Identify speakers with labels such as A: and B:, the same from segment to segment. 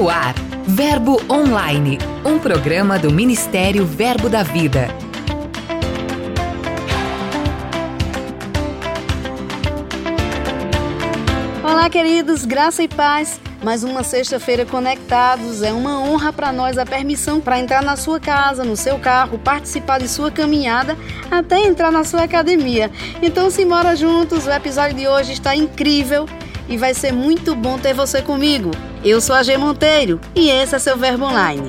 A: No ar, Verbo Online, um programa do Ministério Verbo da Vida.
B: Olá, queridos, graça e paz. Mais uma sexta-feira conectados. É uma honra para nós a permissão para entrar na sua casa, no seu carro, participar de sua caminhada, até entrar na sua academia. Então, se mora juntos. O episódio de hoje está incrível e vai ser muito bom ter você comigo. Eu sou a G Monteiro e esse é seu Verbo Online.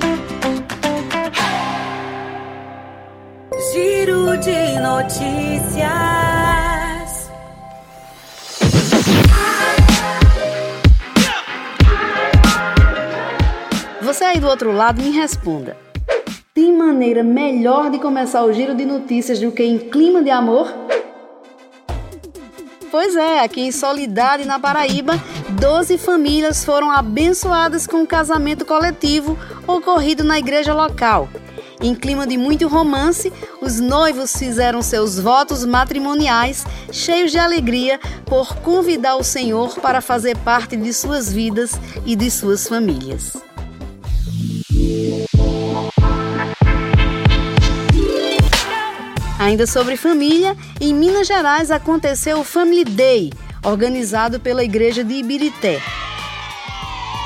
C: Giro de notícias.
B: Você aí do outro lado me responda. Tem maneira melhor de começar o giro de notícias do que em clima de amor? Pois é, aqui em Solidade, na Paraíba, 12 famílias foram abençoadas com um casamento coletivo ocorrido na igreja local. Em clima de muito romance, os noivos fizeram seus votos matrimoniais cheios de alegria por convidar o Senhor para fazer parte de suas vidas e de suas famílias. Ainda sobre família, em Minas Gerais aconteceu o Family Day, organizado pela Igreja de Ibirité.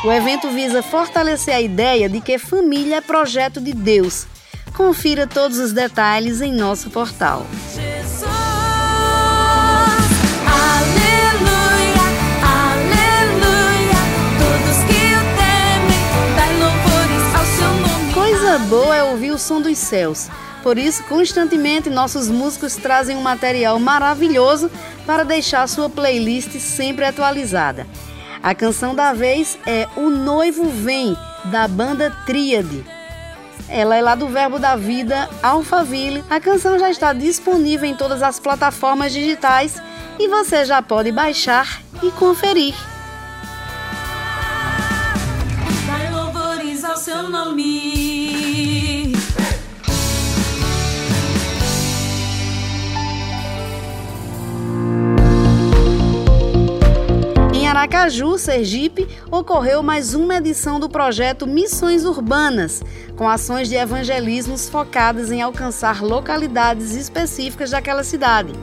B: O evento visa fortalecer a ideia de que família é projeto de Deus. Confira todos os detalhes em nosso portal. Boa é ouvir o som dos céus. Por isso, constantemente nossos músicos trazem um material maravilhoso para deixar sua playlist sempre atualizada. A canção da vez é O Noivo Vem, da banda Tríade. Ela é lá do Verbo da Vida, Alphaville. A canção já está disponível em todas as plataformas digitais e você já pode baixar e conferir. Aracaju, Sergipe, ocorreu mais uma edição do projeto Missões Urbanas, com ações de evangelismos focadas em alcançar localidades específicas daquela cidade.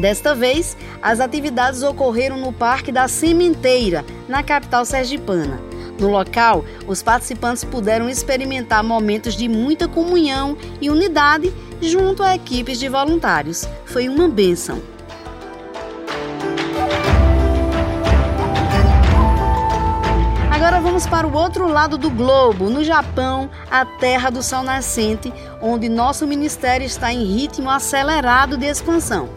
B: Desta vez, as atividades ocorreram no Parque da Sementeira, na capital sergipana. No local, os participantes puderam experimentar momentos de muita comunhão e unidade junto a equipes de voluntários. Foi uma bênção. Agora vamos para o outro lado do globo, no Japão, a terra do sol nascente, onde nosso ministério está em ritmo acelerado de expansão.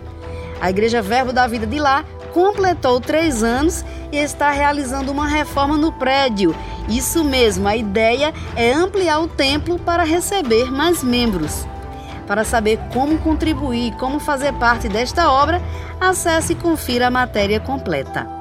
B: A Igreja Verbo da Vida de lá completou três anos e está realizando uma reforma no prédio. Isso mesmo, a ideia é ampliar o templo para receber mais membros. Para saber como contribuir e como fazer parte desta obra, acesse e confira a matéria completa.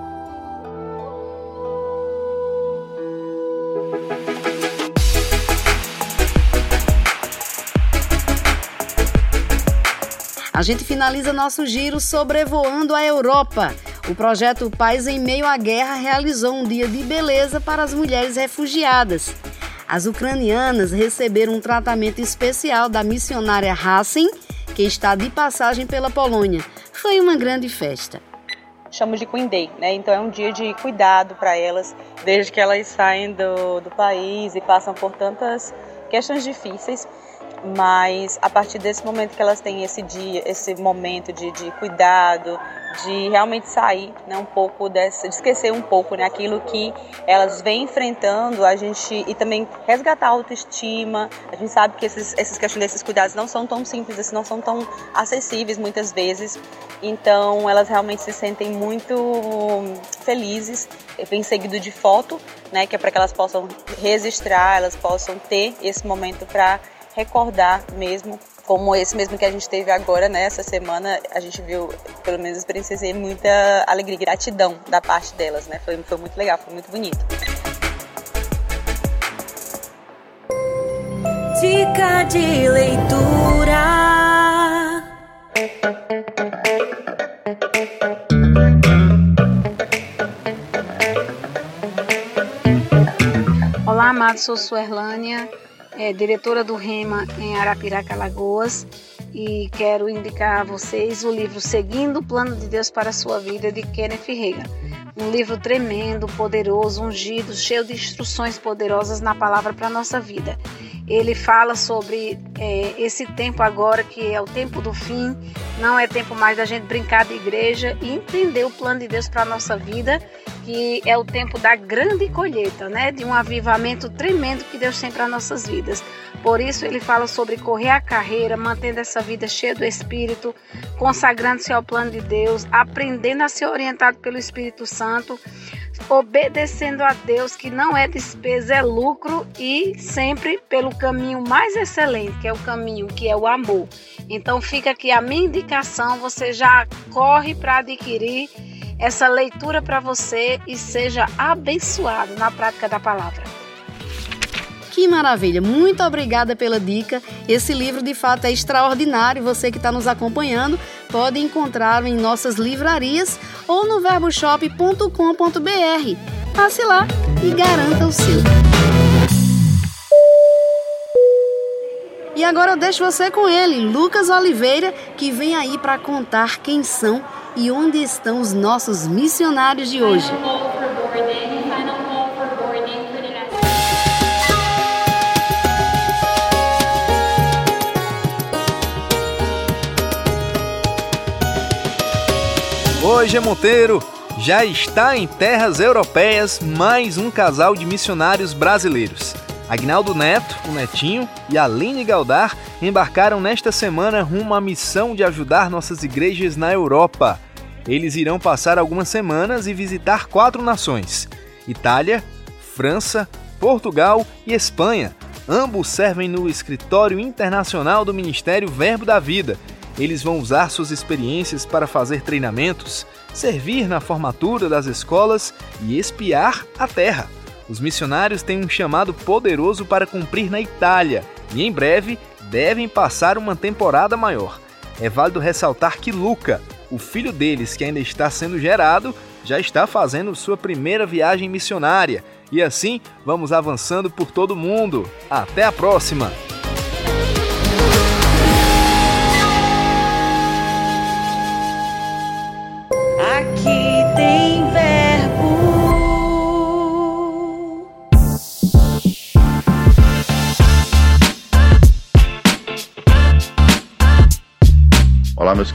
B: A gente finaliza nosso giro sobrevoando a Europa. O projeto Paz em Meio à Guerra realizou um dia de beleza para as mulheres refugiadas. As ucranianas receberam um tratamento especial da missionária Hassen, que está de passagem pela Polônia. Foi uma grande festa.
D: chamo de Queen Day, né? Então é um dia de cuidado para elas, desde que elas saem do, do país e passam por tantas questões difíceis. Mas a partir desse momento que elas têm esse dia, esse momento de, de cuidado, de realmente sair né, um pouco dessa, de esquecer um pouco né, aquilo que elas vêm enfrentando, a gente e também resgatar a autoestima. A gente sabe que esses, essas questões desses cuidados não são tão simples, não são tão acessíveis muitas vezes. Então elas realmente se sentem muito felizes, vem seguido de foto, né, que é para que elas possam registrar, elas possam ter esse momento para recordar mesmo, como esse mesmo que a gente teve agora, né? Essa semana a gente viu, pelo menos experienciei muita alegria e gratidão da parte delas, né? Foi, foi muito legal, foi muito bonito.
C: Dica de leitura.
E: Olá, amados, sou Suerlânia, é, diretora do REMA em Arapiraca, Alagoas, e quero indicar a vocês o livro Seguindo o Plano de Deus para a Sua Vida, de Kenneth Reagan. Um livro tremendo, poderoso, ungido, cheio de instruções poderosas na palavra para a nossa vida. Ele fala sobre é, esse tempo agora, que é o tempo do fim, não é tempo mais da gente brincar de igreja e entender o plano de Deus para a nossa vida, que é o tempo da grande colheita, né? De um avivamento tremendo que Deus tem para nossas vidas. Por isso ele fala sobre correr a carreira, mantendo essa vida cheia do Espírito, consagrando-se ao plano de Deus, aprendendo a ser orientado pelo Espírito Santo, obedecendo a Deus, que não é despesa, é lucro e sempre pelo caminho mais excelente, que é o caminho que é o amor. Então fica aqui a minha indicação, você já corre para adquirir essa leitura para você e seja abençoado na prática da palavra.
B: Que maravilha! Muito obrigada pela dica. Esse livro de fato é extraordinário. Você que está nos acompanhando pode encontrá-lo em nossas livrarias ou no verboshop.com.br. Passe lá e garanta o seu. E agora eu deixo você com ele, Lucas Oliveira, que vem aí para contar quem são e onde estão os nossos missionários de hoje.
F: Hoje Monteiro já está em terras europeias mais um casal de missionários brasileiros. Agnaldo Neto, o Netinho, e Aline Galdar embarcaram nesta semana rumo à missão de ajudar nossas igrejas na Europa. Eles irão passar algumas semanas e visitar quatro nações: Itália, França, Portugal e Espanha. Ambos servem no escritório internacional do Ministério Verbo da Vida. Eles vão usar suas experiências para fazer treinamentos, servir na formatura das escolas e espiar a terra. Os missionários têm um chamado poderoso para cumprir na Itália e em breve devem passar uma temporada maior. É válido ressaltar que Luca, o filho deles que ainda está sendo gerado, já está fazendo sua primeira viagem missionária. E assim vamos avançando por todo o mundo. Até a próxima!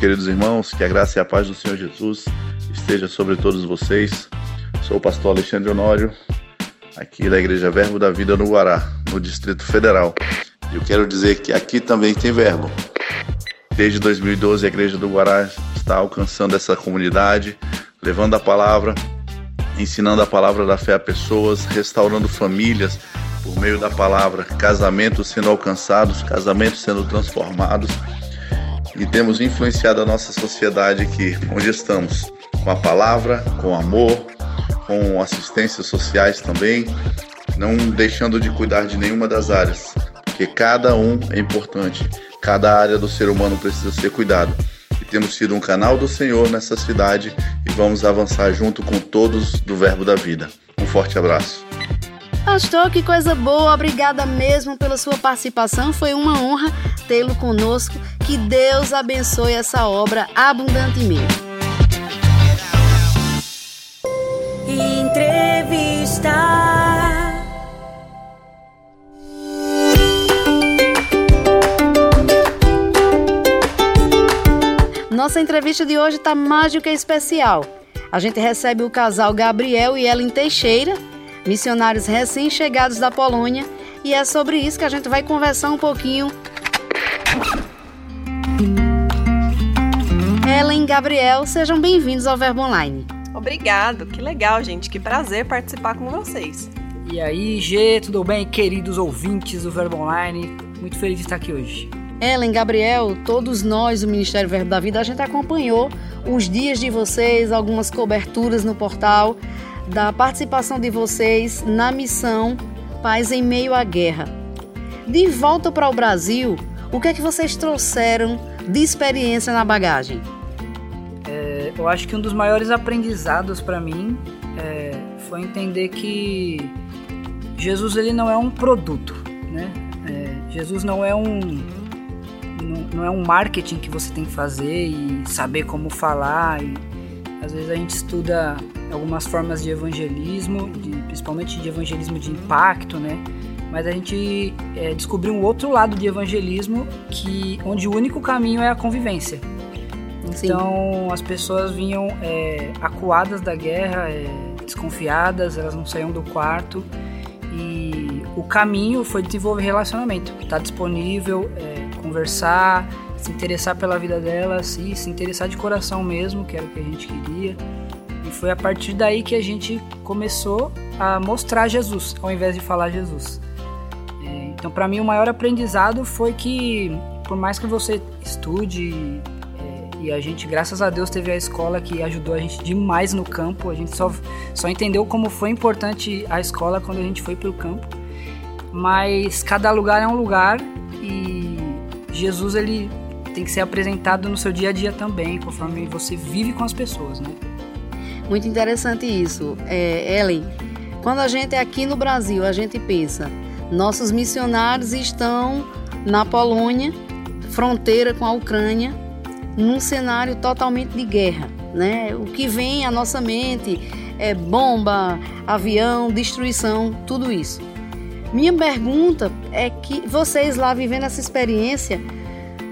G: Queridos irmãos, que a graça e a paz do Senhor Jesus esteja sobre todos vocês. Sou o pastor Alexandre Honório, aqui da Igreja Verbo da Vida no Guará, no Distrito Federal. Eu quero dizer que aqui também tem verbo. Desde 2012, a Igreja do Guará está alcançando essa comunidade, levando a palavra, ensinando a palavra da fé a pessoas, restaurando famílias por meio da palavra, casamentos sendo alcançados, casamentos sendo transformados. E temos influenciado a nossa sociedade aqui, onde estamos, com a palavra, com amor, com assistências sociais também, não deixando de cuidar de nenhuma das áreas, porque cada um é importante, cada área do ser humano precisa ser cuidado. E temos sido um canal do Senhor nessa cidade e vamos avançar junto com todos do Verbo da Vida. Um forte abraço.
B: Pastor, que coisa boa, obrigada mesmo pela sua participação. Foi uma honra tê-lo conosco. Que Deus abençoe essa obra abundantemente.
C: Entrevista.
B: Nossa entrevista de hoje está mais do que especial. A gente recebe o casal Gabriel e Ellen Teixeira, missionários recém-chegados da Polônia, e é sobre isso que a gente vai conversar um pouquinho. Ellen e Gabriel, sejam bem-vindos ao Verbo Online.
H: Obrigado, que legal, gente. Que prazer participar com vocês.
I: E aí, G, tudo bem, queridos ouvintes do Verbo Online? Muito feliz de estar aqui hoje.
B: Ellen, Gabriel, todos nós do Ministério Verbo da Vida, a gente acompanhou os dias de vocês, algumas coberturas no portal, da participação de vocês na missão Paz em Meio à Guerra. De volta para o Brasil, o que é que vocês trouxeram de experiência na bagagem?
I: Eu acho que um dos maiores aprendizados para mim é, foi entender que Jesus ele não é um produto, né? É, Jesus não é um não, não, é um marketing que você tem que fazer e saber como falar. E, às vezes a gente estuda algumas formas de evangelismo, de, principalmente de evangelismo de impacto, né? Mas a gente é, descobriu um outro lado de evangelismo que onde o único caminho é a convivência. Então Sim. as pessoas vinham é, acuadas da guerra, é, desconfiadas, elas não saíam do quarto e o caminho foi desenvolver relacionamento, estar tá disponível, é, conversar, se interessar pela vida delas e se interessar de coração mesmo, que era o que a gente queria. E foi a partir daí que a gente começou a mostrar Jesus, ao invés de falar Jesus. É, então, para mim, o maior aprendizado foi que, por mais que você estude e a gente, graças a Deus, teve a escola que ajudou a gente demais no campo. A gente só, só entendeu como foi importante a escola quando a gente foi para o campo. Mas cada lugar é um lugar e Jesus ele tem que ser apresentado no seu dia a dia também, conforme você vive com as pessoas, né?
B: Muito interessante isso, é, Ellen. Quando a gente é aqui no Brasil, a gente pensa, nossos missionários estão na Polônia, fronteira com a Ucrânia, num cenário totalmente de guerra. Né? O que vem à nossa mente é bomba, avião, destruição, tudo isso. Minha pergunta é que vocês lá vivendo essa experiência,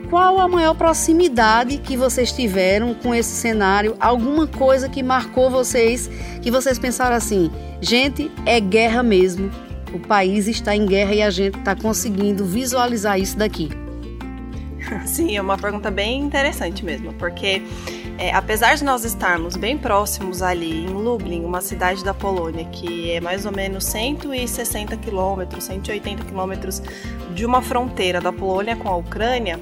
B: qual a maior proximidade que vocês tiveram com esse cenário? Alguma coisa que marcou vocês, que vocês pensaram assim, gente, é guerra mesmo. O país está em guerra e a gente está conseguindo visualizar isso daqui.
H: Sim, é uma pergunta bem interessante mesmo, porque é, apesar de nós estarmos bem próximos ali em Lublin, uma cidade da Polônia, que é mais ou menos 160 quilômetros, 180 quilômetros de uma fronteira da Polônia com a Ucrânia,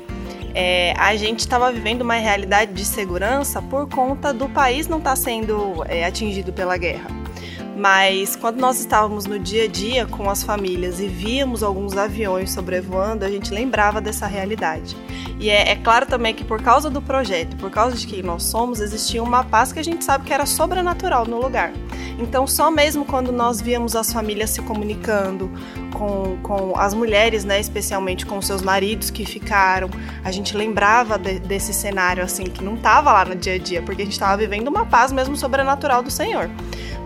H: é, a gente estava vivendo uma realidade de segurança por conta do país não estar tá sendo é, atingido pela guerra. Mas quando nós estávamos no dia a dia com as famílias e víamos alguns aviões sobrevoando, a gente lembrava dessa realidade. E é, é, claro também que por causa do projeto, por causa de quem nós somos, existia uma paz que a gente sabe que era sobrenatural no lugar. Então, só mesmo quando nós víamos as famílias se comunicando com, com as mulheres, né, especialmente com seus maridos que ficaram, a gente lembrava de, desse cenário assim que não estava lá no dia a dia, porque a gente estava vivendo uma paz mesmo sobrenatural do Senhor.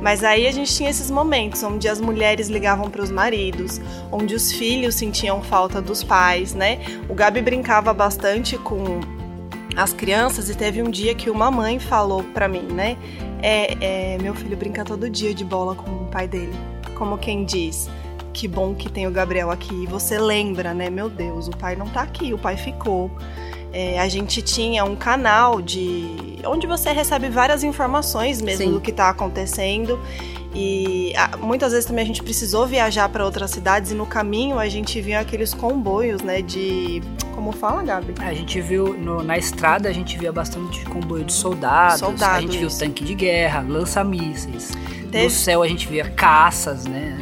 H: Mas aí a gente tinha esses momentos onde as mulheres ligavam para os maridos, onde os filhos sentiam falta dos pais, né? O Gabi brincava bastante com as crianças e teve um dia que uma mãe falou para mim, né? É, é, meu filho brinca todo dia de bola com o pai dele. Como quem diz, que bom que tem o Gabriel aqui. E você lembra, né? Meu Deus, o pai não tá aqui, o pai ficou. É, a gente tinha um canal de onde você recebe várias informações mesmo Sim. do que está acontecendo. E muitas vezes também a gente precisou viajar para outras cidades e no caminho a gente viu aqueles comboios, né? De. Como fala, Gabi?
I: A gente viu no, na estrada, a gente via bastante comboio de soldados. soldados a gente viu tanque de guerra, lança-mísseis. No céu a gente via caças, né?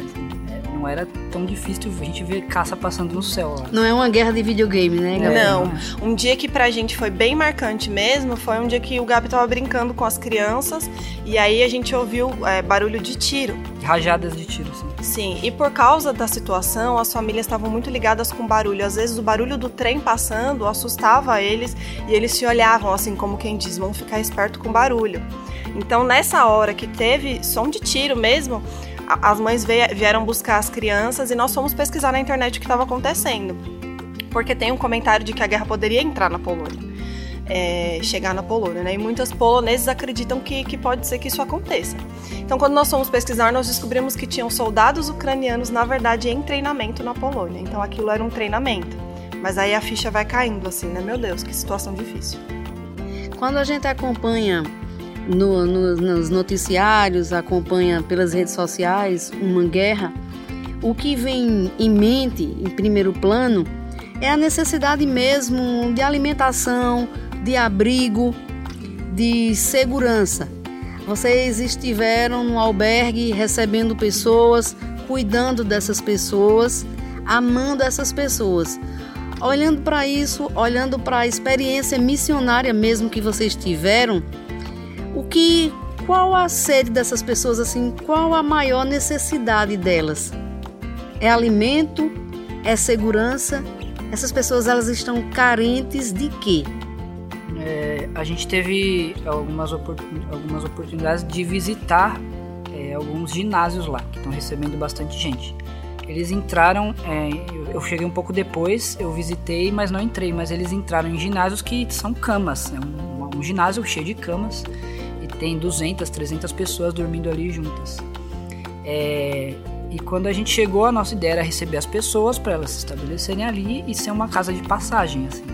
I: Não era tão difícil a gente ver caça passando no céu. Lá.
B: Não é uma guerra de videogame, né,
H: Gabi? Não. Um dia que pra gente foi bem marcante mesmo foi um dia que o Gabi tava brincando com as crianças e aí a gente ouviu é, barulho de tiro.
I: Rajadas de tiro, sim.
H: Sim, e por causa da situação, as famílias estavam muito ligadas com barulho. Às vezes o barulho do trem passando assustava eles e eles se olhavam assim como quem diz, vão ficar esperto com barulho. Então nessa hora que teve som de tiro mesmo, as mães vieram buscar as crianças e nós fomos pesquisar na internet o que estava acontecendo. Porque tem um comentário de que a guerra poderia entrar na Polônia. É, chegar na Polônia, né? E muitos poloneses acreditam que, que pode ser que isso aconteça. Então, quando nós fomos pesquisar, nós descobrimos que tinham soldados ucranianos, na verdade, em treinamento na Polônia. Então, aquilo era um treinamento. Mas aí a ficha vai caindo, assim, né? Meu Deus, que situação difícil.
B: Quando a gente acompanha no, no, nos noticiários, acompanha pelas redes sociais uma guerra, o que vem em mente, em primeiro plano, é a necessidade mesmo de alimentação, de abrigo, de segurança. Vocês estiveram no albergue recebendo pessoas, cuidando dessas pessoas, amando essas pessoas. Olhando para isso, olhando para a experiência missionária mesmo que vocês tiveram, o que qual a sede dessas pessoas assim, qual a maior necessidade delas? É alimento? É segurança? Essas pessoas elas estão carentes de quê?
I: É, a gente teve algumas, algumas oportunidades de visitar é, alguns ginásios lá, que estão recebendo bastante gente. Eles entraram, é, eu cheguei um pouco depois, eu visitei, mas não entrei, mas eles entraram em ginásios que são camas, é um, um ginásio cheio de camas e tem 200, 300 pessoas dormindo ali juntas. É, e quando a gente chegou, a nossa ideia era receber as pessoas para elas se estabelecerem ali e ser uma casa de passagem, assim.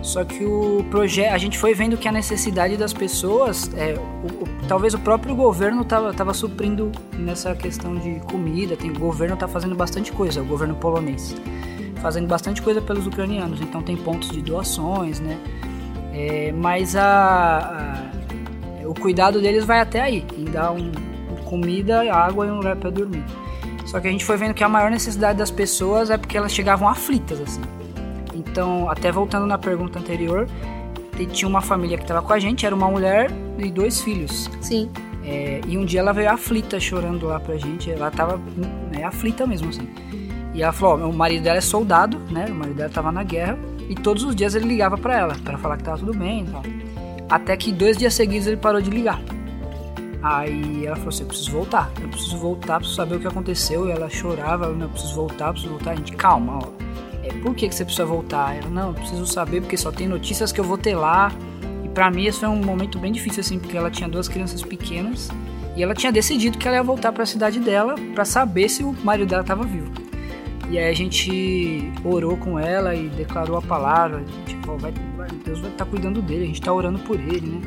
I: Só que o projeto, a gente foi vendo que a necessidade das pessoas, é, o, o, talvez o próprio governo estava tava suprindo nessa questão de comida. Tem, o governo está fazendo bastante coisa, o governo polonês, fazendo bastante coisa pelos ucranianos. Então tem pontos de doações, né? É, mas a, o cuidado deles vai até aí, em dar um, comida, água e um lugar para dormir. Só que a gente foi vendo que a maior necessidade das pessoas é porque elas chegavam aflitas assim. Então, até voltando na pergunta anterior, tinha uma família que estava com a gente, era uma mulher e dois filhos.
B: Sim.
I: É, e um dia ela veio aflita chorando lá pra gente, ela tava né, aflita mesmo assim. E ela falou: ó, o marido dela é soldado, né? O marido dela tava na guerra e todos os dias ele ligava para ela para falar que tava tudo bem e tal. Até que dois dias seguidos ele parou de ligar. Aí ela falou assim: eu preciso voltar, eu preciso voltar, preciso saber o que aconteceu. E ela chorava, eu, eu preciso voltar, eu preciso voltar. A gente, calma, ó é, por que, que você precisa voltar? Ela, não, preciso saber porque só tem notícias que eu vou ter lá. E para mim esse foi um momento bem difícil, assim, porque ela tinha duas crianças pequenas e ela tinha decidido que ela ia voltar para a cidade dela para saber se o marido dela estava vivo. E aí a gente orou com ela e declarou a palavra, tipo, vai, Deus vai estar tá cuidando dele, a gente está orando por ele, né?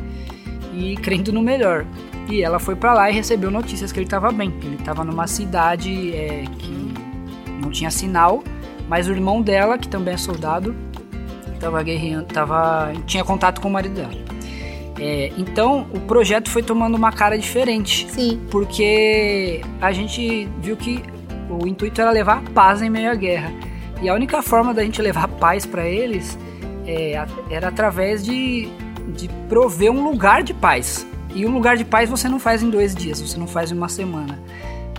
I: E crendo no melhor. E ela foi para lá e recebeu notícias que ele estava bem, que ele estava numa cidade é, que não tinha sinal mas o irmão dela, que também é soldado, tava guerreando, tava, tinha contato com o marido dela. É, então o projeto foi tomando uma cara diferente.
B: Sim.
I: Porque a gente viu que o intuito era levar paz em meio à guerra. E a única forma da gente levar paz para eles é, era através de, de prover um lugar de paz. E um lugar de paz você não faz em dois dias, você não faz em uma semana.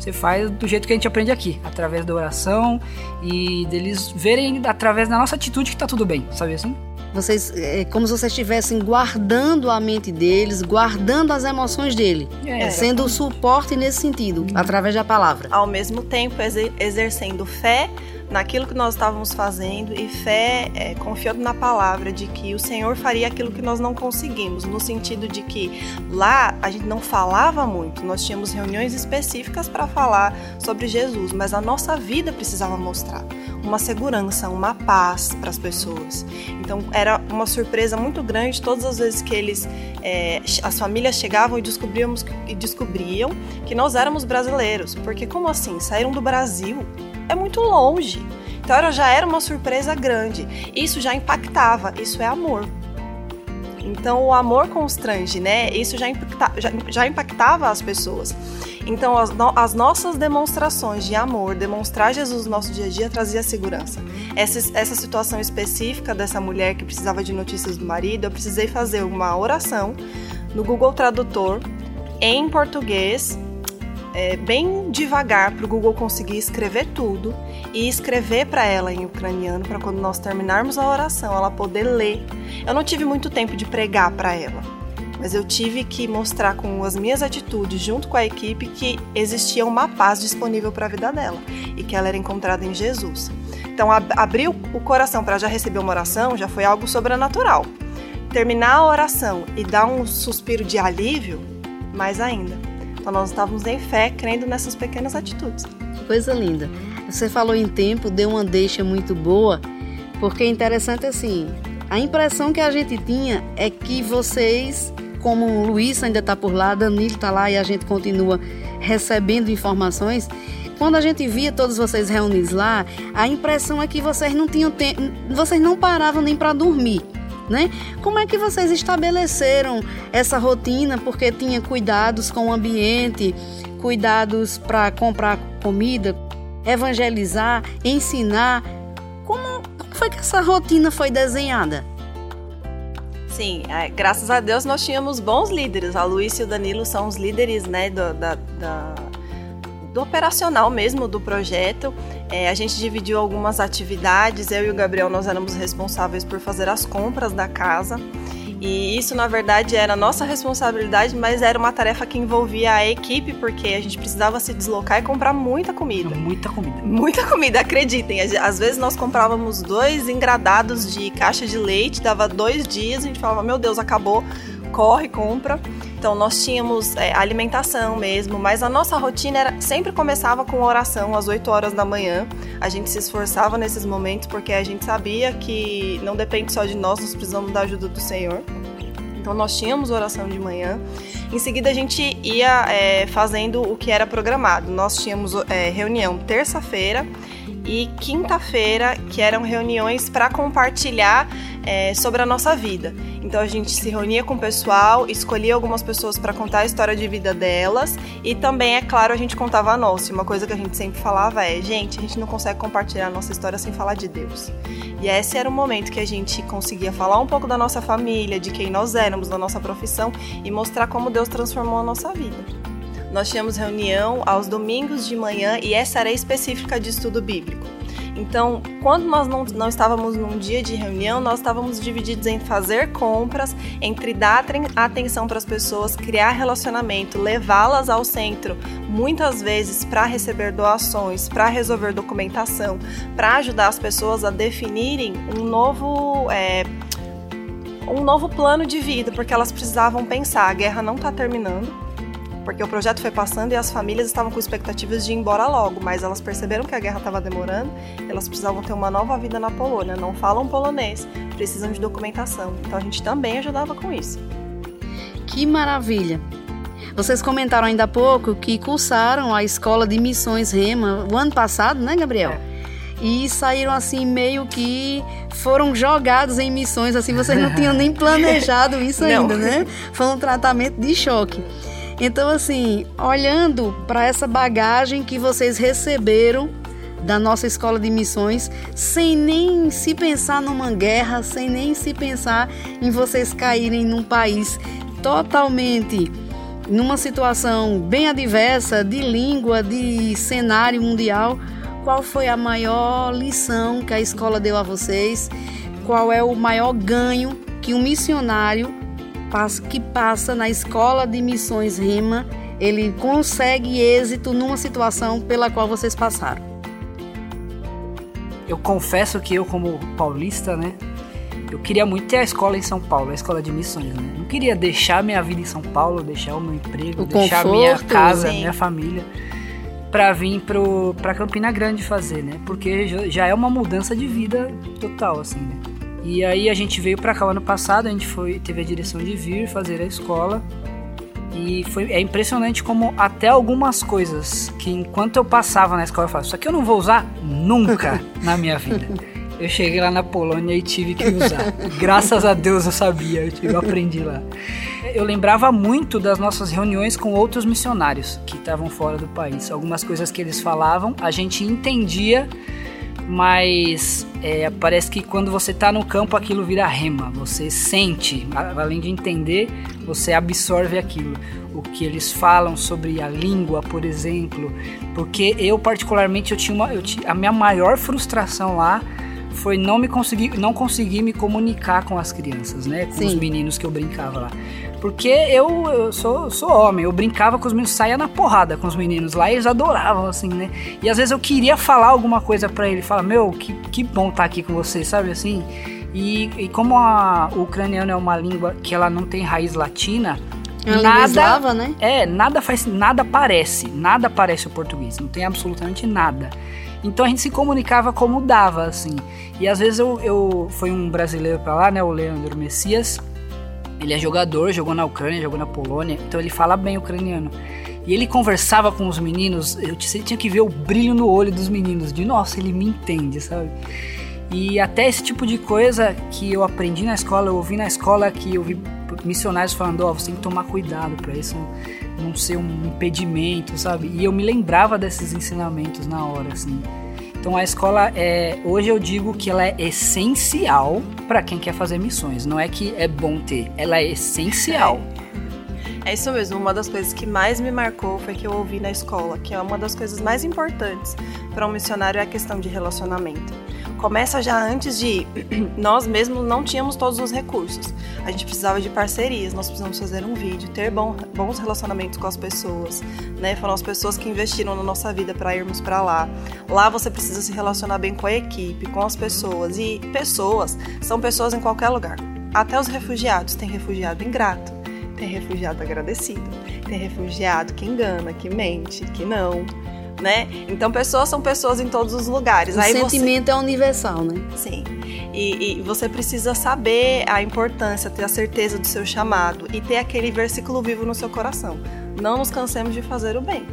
I: Você faz do jeito que a gente aprende aqui, através da oração e deles verem através da nossa atitude que tá tudo bem, sabe assim?
B: Vocês, é como se vocês estivessem guardando a mente deles, guardando as emoções dele, é, sendo o suporte nesse sentido, através da palavra.
H: Ao mesmo tempo, exercendo fé naquilo que nós estávamos fazendo e fé é, confiando na palavra de que o Senhor faria aquilo que nós não conseguimos, no sentido de que lá a gente não falava muito, nós tínhamos reuniões específicas para falar sobre Jesus, mas a nossa vida precisava mostrar uma segurança, uma paz para as pessoas. Então era uma surpresa muito grande todas as vezes que eles, é, as famílias chegavam e descobríamos e descobriam que nós éramos brasileiros, porque como assim saíram do Brasil? É muito longe. Então já era uma surpresa grande. Isso já impactava, isso é amor. Então o amor constrange, né? Isso já, impacta, já, já impactava as pessoas. Então as, no, as, nossas demonstrações de amor, demonstrar Jesus no nosso dia a dia trazia segurança. Essa, essa situação específica dessa mulher que precisava de notícias do marido, eu precisei fazer uma oração no Google Tradutor em português é, bem devagar para o Google conseguir escrever tudo e escrever para ela em ucraniano para quando nós terminarmos a oração ela poder ler. Eu não tive muito tempo de pregar para ela, mas eu tive que mostrar com as minhas atitudes junto com a equipe que existia uma paz disponível para a vida dela e que ela era encontrada em Jesus. Então abrir o coração para já receber uma oração já foi algo sobrenatural. Terminar a oração e dar um suspiro de alívio, mais ainda. Então nós estávamos em fé, crendo nessas pequenas atitudes.
B: Coisa linda. Você falou em tempo, deu uma deixa muito boa, porque é interessante assim, a impressão que a gente tinha é que vocês, como o Luiz ainda está por lá, Danilo está lá e a gente continua recebendo informações, quando a gente via todos vocês reunidos lá, a impressão é que vocês não tinham tempo, vocês não paravam nem para dormir né? Como é que vocês estabeleceram essa rotina? Porque tinha cuidados com o ambiente, cuidados para comprar comida, evangelizar, ensinar. Como, como foi que essa rotina foi desenhada?
H: Sim, é, graças a Deus nós tínhamos bons líderes. A Luísa e o Danilo são os líderes né, do, da, da do operacional mesmo do projeto. É, a gente dividiu algumas atividades, eu e o Gabriel nós éramos responsáveis por fazer as compras da casa. E isso, na verdade, era nossa responsabilidade, mas era uma tarefa que envolvia a equipe, porque a gente precisava se deslocar e comprar muita comida.
I: Muita comida.
H: Muita comida, acreditem. Às vezes nós comprávamos dois engradados de caixa de leite, dava dois dias, a gente falava, meu Deus, acabou, corre, compra. Então nós tínhamos é, alimentação mesmo, mas a nossa rotina era, sempre começava com oração às 8 horas da manhã. A gente se esforçava nesses momentos porque a gente sabia que não depende só de nós, nós precisamos da ajuda do Senhor. Então nós tínhamos oração de manhã. Em seguida a gente ia é, fazendo o que era programado. Nós tínhamos é, reunião terça-feira e quinta-feira, que eram reuniões para compartilhar é, sobre a nossa vida. Então a gente se reunia com o pessoal, escolhia algumas pessoas para contar a história de vida delas e também, é claro, a gente contava a nossa. Uma coisa que a gente sempre falava é: gente, a gente não consegue compartilhar a nossa história sem falar de Deus. E esse era o momento que a gente conseguia falar um pouco da nossa família, de quem nós éramos, da nossa profissão e mostrar como Deus transformou a nossa vida. Nós tínhamos reunião aos domingos de manhã e essa era específica de estudo bíblico. Então, quando nós não, não estávamos num dia de reunião, nós estávamos divididos em fazer compras, entre dar atenção para as pessoas, criar relacionamento, levá-las ao centro, muitas vezes para receber doações, para resolver documentação, para ajudar as pessoas a definirem um novo. É, um novo plano de vida, porque elas precisavam pensar: a guerra não está terminando, porque o projeto foi passando e as famílias estavam com expectativas de ir embora logo, mas elas perceberam que a guerra estava demorando, elas precisavam ter uma nova vida na Polônia, não falam polonês, precisam de documentação. Então a gente também ajudava com isso.
B: Que maravilha! Vocês comentaram ainda há pouco que cursaram a escola de missões Rema o ano passado, né, Gabriel? É. E saíram assim meio que foram jogados em missões, assim, vocês não tinham nem planejado isso ainda, né? Foi um tratamento de choque. Então, assim, olhando para essa bagagem que vocês receberam da nossa escola de missões, sem nem se pensar numa guerra, sem nem se pensar em vocês caírem num país totalmente numa situação bem adversa de língua, de cenário mundial, qual foi a maior lição que a escola deu a vocês? Qual é o maior ganho que um missionário que passa na escola de missões Rima, ele consegue êxito numa situação pela qual vocês passaram?
I: Eu confesso que eu, como paulista, né, eu queria muito ter a escola em São Paulo, a escola de missões, né? Não queria deixar minha vida em São Paulo, deixar o meu emprego,
B: o
I: deixar
B: conforto,
I: minha casa,
B: sim.
I: minha família para vir pro para Campina Grande fazer, né? Porque já é uma mudança de vida total assim, né? E aí a gente veio para cá o ano passado, a gente foi, teve a direção de vir fazer a escola. E foi, é impressionante como até algumas coisas que enquanto eu passava na escola eu falava, isso aqui eu não vou usar nunca na minha vida. Eu cheguei lá na Polônia e tive que usar. Graças a Deus eu sabia, eu, tive, eu aprendi lá. Eu lembrava muito das nossas reuniões com outros missionários que estavam fora do país. Algumas coisas que eles falavam, a gente entendia mas é, parece que quando você está no campo aquilo vira rema, você sente, além de entender, você absorve aquilo. O que eles falam sobre a língua, por exemplo, porque eu particularmente eu tinha uma, eu tinha, a minha maior frustração lá foi não me conseguir, não conseguir me comunicar com as crianças, né, com Sim. os meninos que eu brincava lá. Porque eu, eu sou, sou homem, eu brincava com os meninos, saía na porrada com os meninos lá e eles adoravam, assim, né? E às vezes eu queria falar alguma coisa para ele, falar, meu, que, que bom estar tá aqui com você, sabe assim? E, e como a, o ucraniano é uma língua que ela não tem raiz latina,
B: é
I: nada,
B: eslava, né?
I: É, nada faz, nada parece, nada parece o português, não tem absolutamente nada. Então a gente se comunicava como dava, assim. E às vezes eu, eu foi um brasileiro para lá, né, o Leandro Messias, ele é jogador, jogou na Ucrânia, jogou na Polônia, então ele fala bem ucraniano. E ele conversava com os meninos, eu tinha que ver o brilho no olho dos meninos, de nossa, ele me entende, sabe? E até esse tipo de coisa que eu aprendi na escola, eu ouvi na escola que eu vi missionários falando, ó, oh, você tem que tomar cuidado para isso não ser um impedimento, sabe? E eu me lembrava desses ensinamentos na hora, assim. Então a escola é, hoje eu digo que ela é essencial para quem quer fazer missões. Não é que é bom ter, ela é essencial.
H: É isso mesmo. Uma das coisas que mais me marcou foi que eu ouvi na escola, que é uma das coisas mais importantes para um missionário é a questão de relacionamento. Começa já antes de nós mesmos não tínhamos todos os recursos. A gente precisava de parcerias, nós precisamos fazer um vídeo, ter bom, bons relacionamentos com as pessoas, né? Foram as pessoas que investiram na nossa vida para irmos para lá. Lá você precisa se relacionar bem com a equipe, com as pessoas e pessoas são pessoas em qualquer lugar. Até os refugiados, tem refugiado ingrato, tem refugiado agradecido, tem refugiado que engana, que mente, que não né? Então pessoas são pessoas em todos os lugares.
B: O Aí sentimento você... é universal, né?
H: Sim. E, e, você precisa saber a importância, ter a certeza do seu chamado e ter aquele versículo vivo no seu coração. Não nos cansemos de fazer o bem,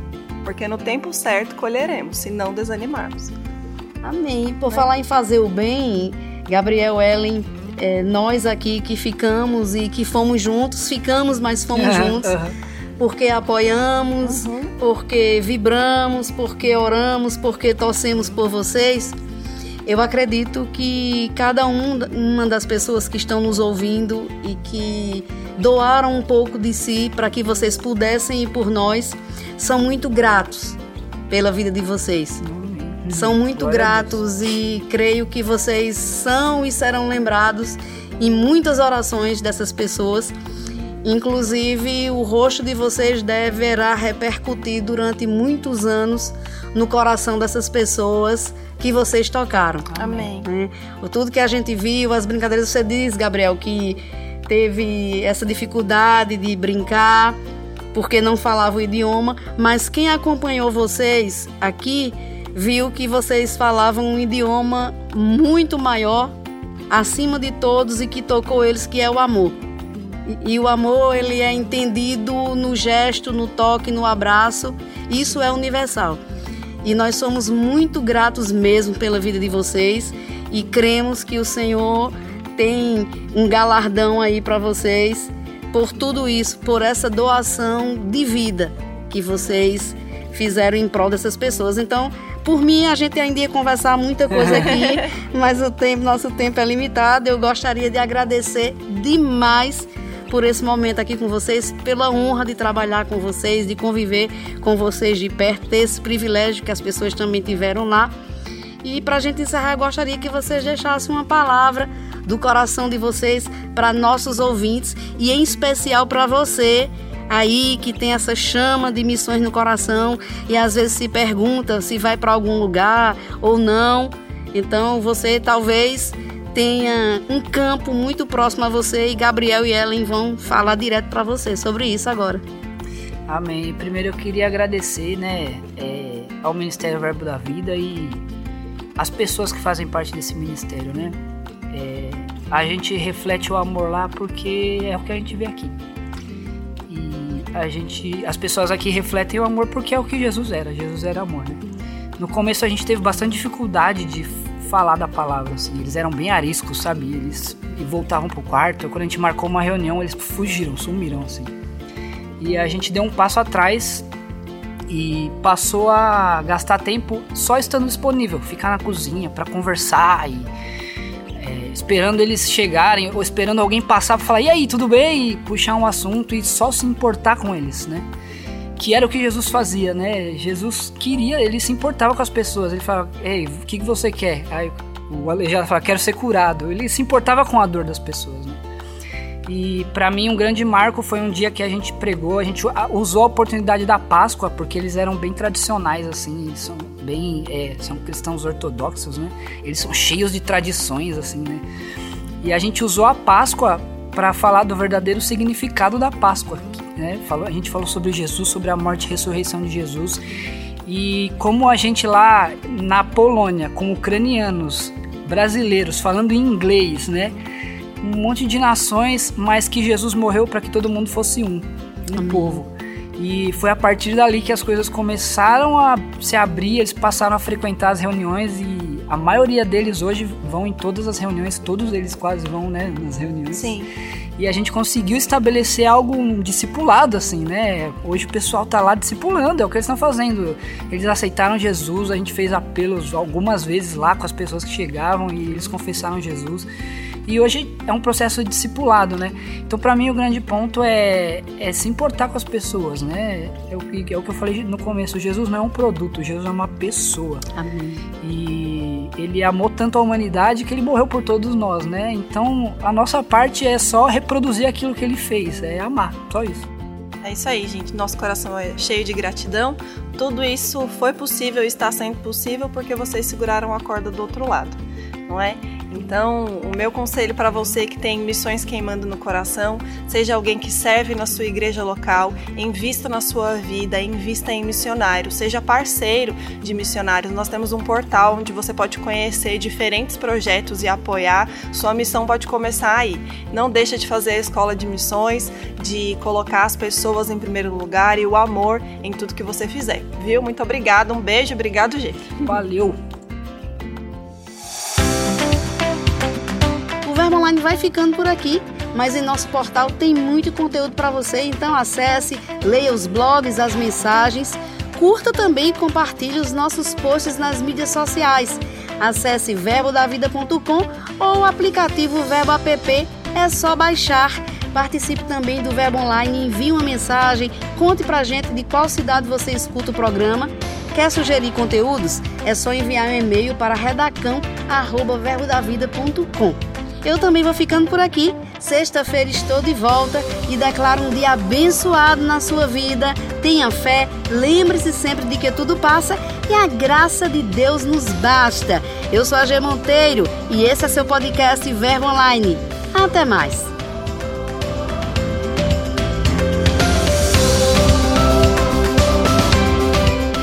H: porque no tempo certo colheremos, se não desanimarmos.
B: Amém. Por né? falar em fazer o bem, Gabriel Ellen, é, nós aqui que ficamos e que fomos juntos, ficamos, mas fomos juntos porque apoiamos, uhum. porque vibramos, porque oramos, porque torcemos por vocês. Eu acredito que cada um, uma das pessoas que estão nos ouvindo e que doaram um pouco de si para que vocês pudessem ir por nós, são muito gratos pela vida de vocês. São muito Glória gratos e creio que vocês são e serão lembrados em muitas orações dessas pessoas Inclusive, o rosto de vocês deverá repercutir durante muitos anos no coração dessas pessoas que vocês tocaram.
H: Amém. Né?
B: Tudo que a gente viu, as brincadeiras, você diz, Gabriel, que teve essa dificuldade de brincar porque não falava o idioma, mas quem acompanhou vocês aqui viu que vocês falavam um idioma muito maior, acima de todos e que tocou eles, que é o amor. E o amor, ele é entendido no gesto, no toque, no abraço. Isso é universal. E nós somos muito gratos mesmo pela vida de vocês e cremos que o Senhor tem um galardão aí para vocês por tudo isso, por essa doação de vida que vocês fizeram em prol dessas pessoas. Então, por mim, a gente ainda ia conversar muita coisa aqui, mas o tempo, nosso tempo é limitado. Eu gostaria de agradecer demais por esse momento aqui com vocês, pela honra de trabalhar com vocês, de conviver com vocês de perto, ter esse privilégio que as pessoas também tiveram lá. E para a gente encerrar, eu gostaria que vocês deixassem uma palavra do coração de vocês para nossos ouvintes e em especial para você aí que tem essa chama de missões no coração e às vezes se pergunta se vai para algum lugar ou não. Então você talvez tenha um campo muito próximo a você e Gabriel e Ellen vão falar direto para você sobre isso agora.
I: Amém. Primeiro eu queria agradecer, né, é, ao Ministério Verbo da Vida e as pessoas que fazem parte desse ministério, né? É, a gente reflete o amor lá porque é o que a gente vê aqui. E a gente, as pessoas aqui refletem o amor porque é o que Jesus era. Jesus era amor, né? No começo a gente teve bastante dificuldade de falar da palavra, assim. Eles eram bem ariscos, sabe? Eles voltavam pro quarto. Quando a gente marcou uma reunião, eles fugiram, sumiram, assim. E a gente deu um passo atrás e passou a gastar tempo só estando disponível, ficar na cozinha para conversar e é, esperando eles chegarem ou esperando alguém passar para falar e aí tudo bem e puxar um assunto e só se importar com eles, né? Que era o que Jesus fazia, né? Jesus queria, ele se importava com as pessoas. Ele falava, ei, o que, que você quer? Aí o aleijado falava, quero ser curado. Ele se importava com a dor das pessoas, né? E para mim um grande marco foi um dia que a gente pregou, a gente usou a oportunidade da Páscoa, porque eles eram bem tradicionais, assim, são bem, é, são cristãos ortodoxos, né? Eles são cheios de tradições, assim, né? E a gente usou a Páscoa para falar do verdadeiro significado da Páscoa, né? Falou, a gente falou sobre Jesus, sobre a morte e ressurreição de Jesus. E como a gente lá na Polônia, com ucranianos, brasileiros, falando em inglês, né? Um monte de nações, mas que Jesus morreu para que todo mundo fosse um, um Amém. povo. E foi a partir dali que as coisas começaram a se abrir, eles passaram a frequentar as reuniões e a maioria deles hoje vão em todas as reuniões, todos eles quase vão, né, nas reuniões.
H: Sim.
I: E a gente conseguiu estabelecer algo um discipulado assim, né? Hoje o pessoal tá lá discipulando, é o que eles estão fazendo. Eles aceitaram Jesus, a gente fez apelos algumas vezes lá com as pessoas que chegavam e eles confessaram Jesus. E hoje é um processo discipulado, né? Então, para mim, o grande ponto é, é se importar com as pessoas, né? É o, que, é o que eu falei no começo: Jesus não é um produto, Jesus é uma pessoa.
B: Amém.
I: E ele amou tanto a humanidade que ele morreu por todos nós, né? Então, a nossa parte é só reproduzir aquilo que ele fez, é amar, só isso.
H: É isso aí, gente. Nosso coração é cheio de gratidão. Tudo isso foi possível e está sendo possível porque vocês seguraram a corda do outro lado, não é? Então, o meu conselho para você que tem missões queimando no coração, seja alguém que serve na sua igreja local, invista na sua vida, invista em missionários, seja parceiro de missionários. Nós temos um portal onde você pode conhecer diferentes projetos e apoiar. Sua missão pode começar aí. Não deixa de fazer a escola de missões, de colocar as pessoas em primeiro lugar e o amor em tudo que você fizer. Viu? Muito obrigada, um beijo, obrigado, gente.
I: Valeu!
B: Online vai ficando por aqui, mas em nosso portal tem muito conteúdo para você, então acesse, leia os blogs, as mensagens, curta também e compartilhe os nossos posts nas mídias sociais. Acesse verbodavida.com ou o aplicativo Verbo App, é só baixar. Participe também do Verbo Online, envie uma mensagem, conte pra gente de qual cidade você escuta o programa. Quer sugerir conteúdos? É só enviar um e-mail para redacão@verbodavida.com. Eu também vou ficando por aqui. Sexta-feira estou de volta e declaro um dia abençoado na sua vida. Tenha fé, lembre-se sempre de que tudo passa e a graça de Deus nos basta. Eu sou a G Monteiro e esse é seu podcast Verbo Online. Até mais.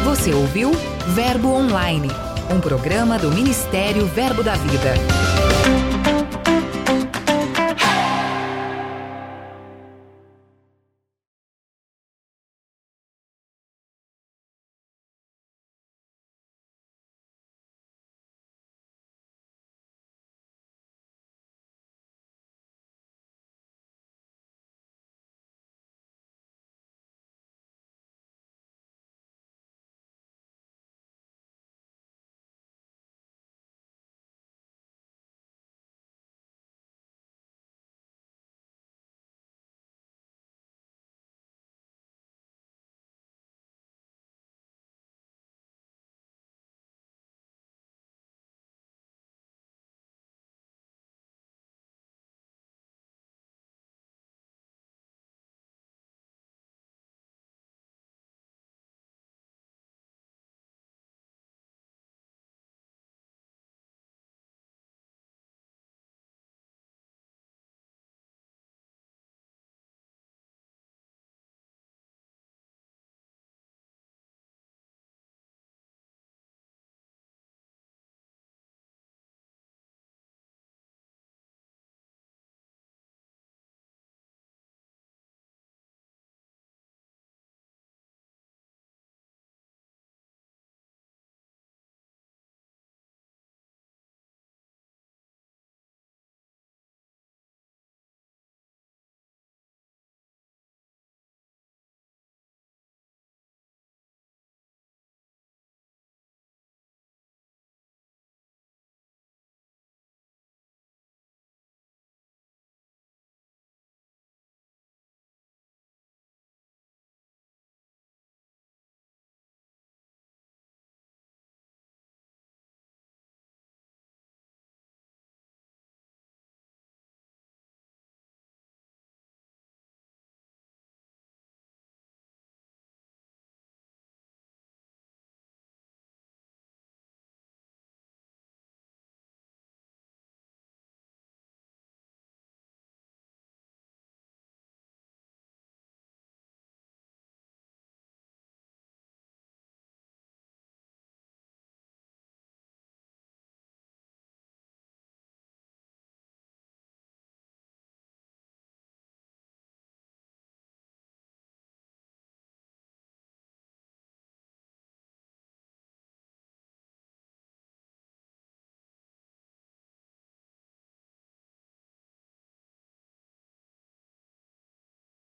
A: Você ouviu Verbo Online, um programa do Ministério Verbo da Vida.